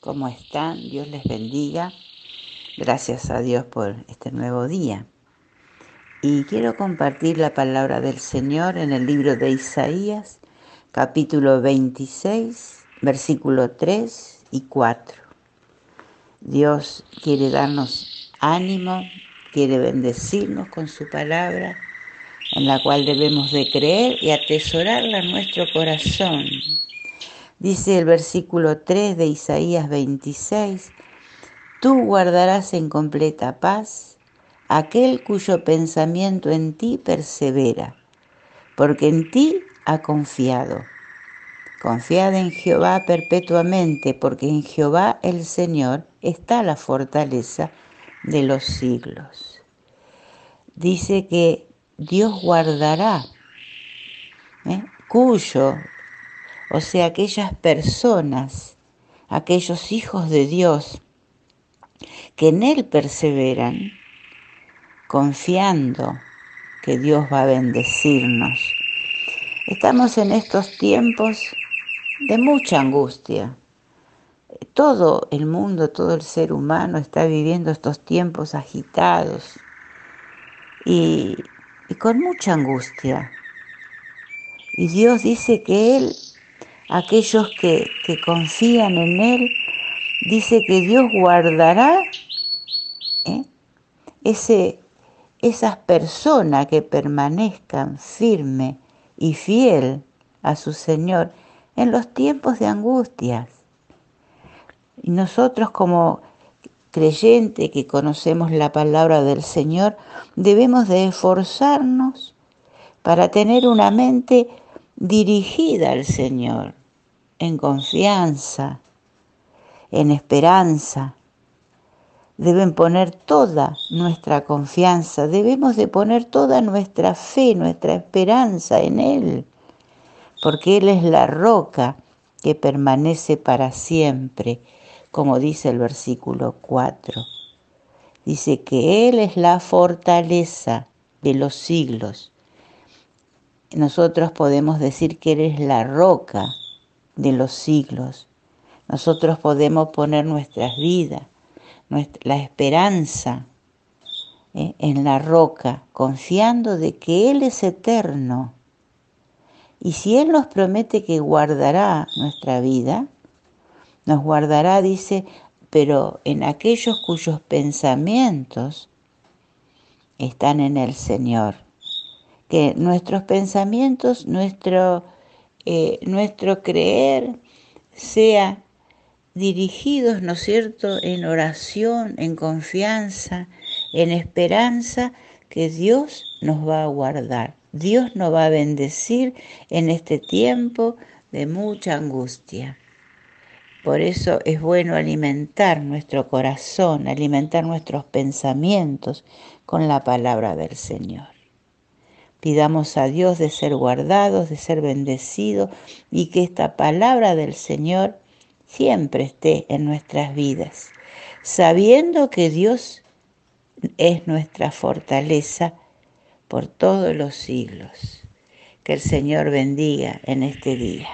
¿Cómo están? Dios les bendiga. Gracias a Dios por este nuevo día. Y quiero compartir la palabra del Señor en el libro de Isaías, capítulo 26, versículo 3 y 4. Dios quiere darnos ánimo, quiere bendecirnos con su palabra, en la cual debemos de creer y atesorarla en nuestro corazón Dice el versículo 3 de Isaías 26, Tú guardarás en completa paz aquel cuyo pensamiento en ti persevera, porque en ti ha confiado. Confiad en Jehová perpetuamente, porque en Jehová el Señor está la fortaleza de los siglos. Dice que Dios guardará, ¿eh? cuyo o sea, aquellas personas, aquellos hijos de Dios que en Él perseveran, confiando que Dios va a bendecirnos. Estamos en estos tiempos de mucha angustia. Todo el mundo, todo el ser humano está viviendo estos tiempos agitados y, con mucha angustia. Y Dios dice que Él aquellos que, confían en Él, dice que Dios guardará ¿eh? esas personas que permanezcan firme y fiel a su Señor en los tiempos de angustias. Y nosotros como creyentes que conocemos la palabra del Señor, debemos de esforzarnos para tener una mente dirigida al Señor, en confianza, en esperanza. Deben poner toda nuestra confianza, debemos de poner toda nuestra fe, nuestra esperanza en Él, porque Él es la roca que permanece para siempre, como dice el versículo 4. Dice que Él es la fortaleza de los siglos. Nosotros podemos decir que Él es la roca de los siglos. Nosotros podemos poner nuestras vidas, la esperanza eh, en la roca, confiando de que Él es eterno. Y si Él nos promete que guardará nuestra vida, nos guardará, dice, pero en aquellos cuyos pensamientos están en el Señor. Que nuestros pensamientos, nuestro eh, nuestro creer sea dirigidos, ¿no es cierto?, en oración, en confianza, en esperanza que Dios nos va a guardar. Dios nos va a bendecir en este tiempo de mucha angustia. Por eso es bueno alimentar nuestro corazón, alimentar nuestros pensamientos con la palabra del Señor. Pidamos a Dios de ser guardados, de ser bendecidos y que esta palabra del Señor siempre esté en nuestras vidas, sabiendo que Dios es nuestra fortaleza por todos los siglos. Que el Señor bendiga en este día.